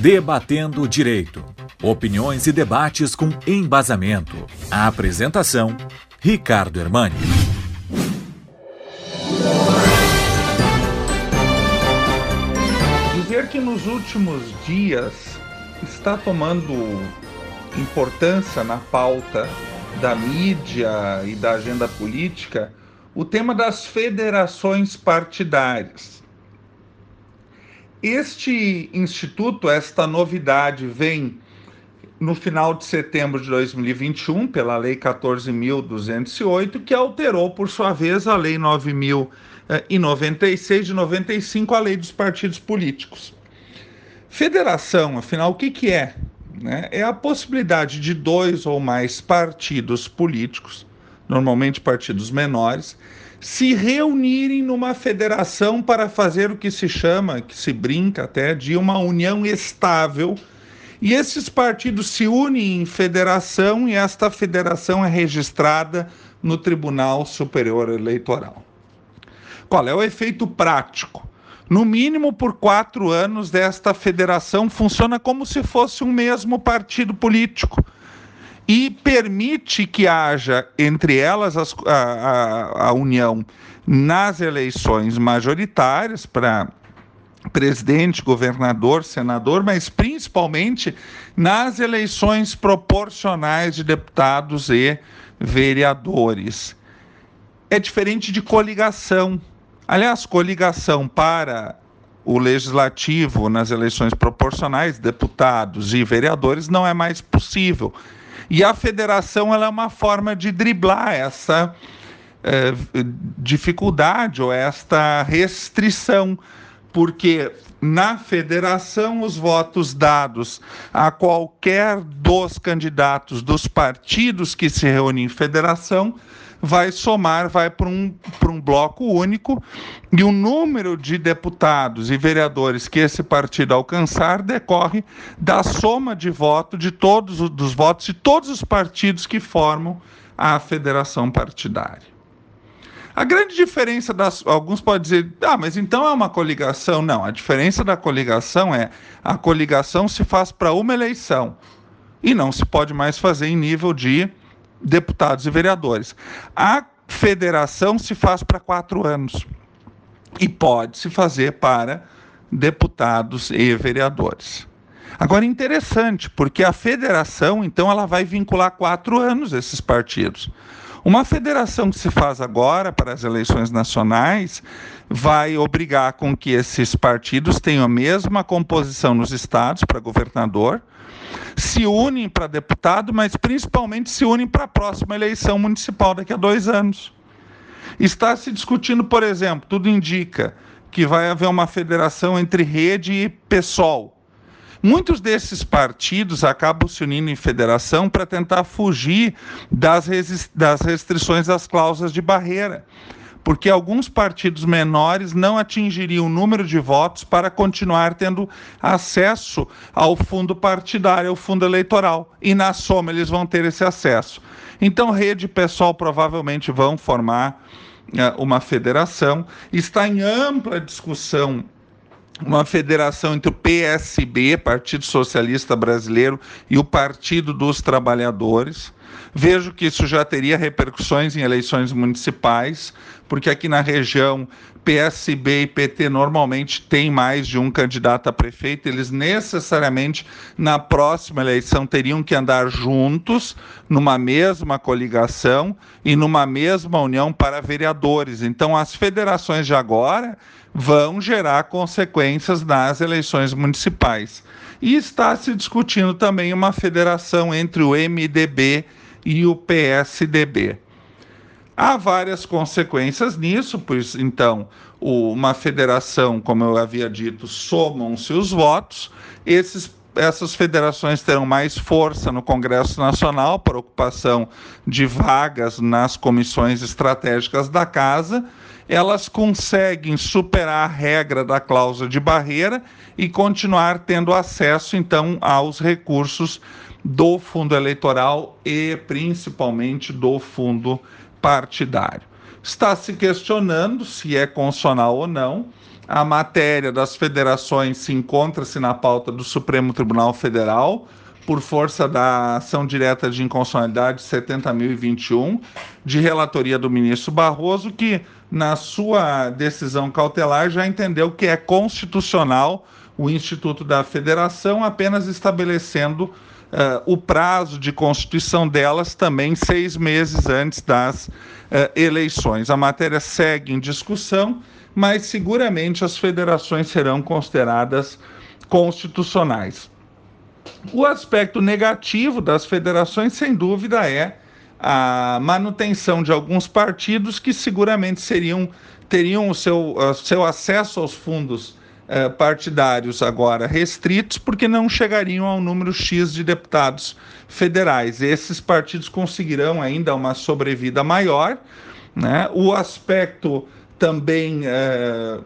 Debatendo o Direito. Opiniões e debates com embasamento. A apresentação: Ricardo Hermani. Dizer que nos últimos dias está tomando importância na pauta da mídia e da agenda política o tema das federações partidárias. Este instituto, esta novidade, vem no final de setembro de 2021, pela Lei 14.208, que alterou, por sua vez, a Lei 9.096 de 95, a Lei dos Partidos Políticos. Federação, afinal, o que, que é? Né? É a possibilidade de dois ou mais partidos políticos, normalmente partidos menores, se reunirem numa federação para fazer o que se chama, que se brinca até, de uma união estável. E esses partidos se unem em federação e esta federação é registrada no Tribunal Superior Eleitoral. Qual é o efeito prático? No mínimo por quatro anos, desta federação funciona como se fosse um mesmo partido político e permite que haja entre elas as, a, a, a união nas eleições majoritárias para presidente, governador, senador, mas principalmente nas eleições proporcionais de deputados e vereadores. É diferente de coligação. Aliás, coligação para o legislativo nas eleições proporcionais, deputados e vereadores, não é mais possível. E a federação ela é uma forma de driblar essa é, dificuldade ou esta restrição, porque na federação os votos dados a qualquer dos candidatos dos partidos que se reúnem em federação vai somar, vai para um, um bloco único, e o número de deputados e vereadores que esse partido alcançar decorre da soma de voto de todos os dos votos de todos os partidos que formam a federação partidária. A grande diferença das. Alguns podem dizer, ah, mas então é uma coligação. Não, a diferença da coligação é a coligação se faz para uma eleição e não se pode mais fazer em nível de deputados e vereadores. A federação se faz para quatro anos e pode se fazer para deputados e vereadores. Agora, interessante, porque a federação, então, ela vai vincular quatro anos esses partidos. Uma federação que se faz agora para as eleições nacionais vai obrigar com que esses partidos tenham a mesma composição nos estados para governador, se unem para deputado, mas principalmente se unem para a próxima eleição municipal daqui a dois anos. Está se discutindo, por exemplo, tudo indica que vai haver uma federação entre rede e PSOL. Muitos desses partidos acabam se unindo em federação para tentar fugir das, das restrições das cláusulas de barreira porque alguns partidos menores não atingiriam o número de votos para continuar tendo acesso ao fundo partidário, ao fundo eleitoral. E na soma eles vão ter esse acesso. Então, rede e pessoal provavelmente vão formar uh, uma federação. Está em ampla discussão uma federação entre o PSB, Partido Socialista Brasileiro, e o Partido dos Trabalhadores. Vejo que isso já teria repercussões em eleições municipais, porque aqui na região PSB e PT normalmente têm mais de um candidato a prefeito, eles necessariamente na próxima eleição teriam que andar juntos numa mesma coligação e numa mesma união para vereadores. Então as federações de agora vão gerar consequências nas eleições municipais. E está se discutindo também uma federação entre o MDB e o PSDB. Há várias consequências nisso, pois então uma federação, como eu havia dito, somam-se os votos, esses essas federações terão mais força no Congresso Nacional por ocupação de vagas nas comissões estratégicas da Casa. Elas conseguem superar a regra da cláusula de barreira e continuar tendo acesso, então, aos recursos do fundo eleitoral e principalmente do fundo partidário. Está se questionando se é constitucional ou não a matéria das federações se encontra-se na pauta do Supremo Tribunal Federal, por força da ação direta de inconstitucionalidade 70.021, de relatoria do ministro Barroso, que, na sua decisão cautelar, já entendeu que é constitucional o Instituto da Federação, apenas estabelecendo uh, o prazo de constituição delas também seis meses antes das uh, eleições. A matéria segue em discussão mas seguramente as federações serão consideradas constitucionais. O aspecto negativo das federações, sem dúvida, é a manutenção de alguns partidos que seguramente seriam teriam o seu, uh, seu acesso aos fundos uh, partidários agora restritos, porque não chegariam ao número X de deputados federais. Esses partidos conseguirão ainda uma sobrevida maior. Né? O aspecto também, é,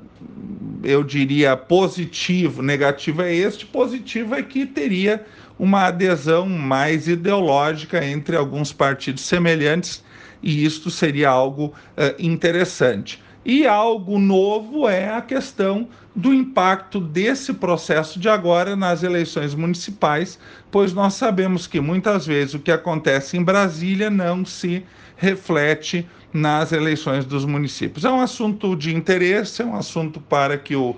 eu diria, positivo, negativo é este, positivo é que teria uma adesão mais ideológica entre alguns partidos semelhantes, e isto seria algo é, interessante. E algo novo é a questão do impacto desse processo de agora nas eleições municipais, pois nós sabemos que muitas vezes o que acontece em Brasília não se reflete nas eleições dos municípios. É um assunto de interesse, é um assunto para que o uh,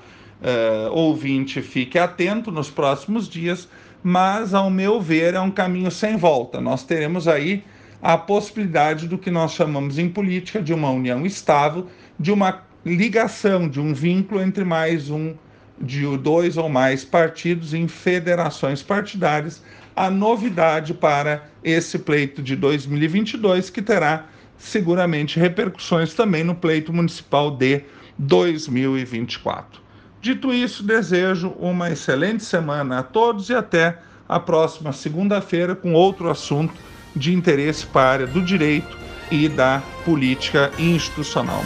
ouvinte fique atento nos próximos dias, mas, ao meu ver, é um caminho sem volta. Nós teremos aí a possibilidade do que nós chamamos em política de uma união estável, de uma ligação, de um vínculo entre mais um, de dois ou mais partidos em federações partidárias. A novidade para esse pleito de 2022, que terá seguramente repercussões também no pleito municipal de 2024. Dito isso, desejo uma excelente semana a todos e até a próxima segunda-feira com outro assunto de interesse para a área do direito e da política institucional.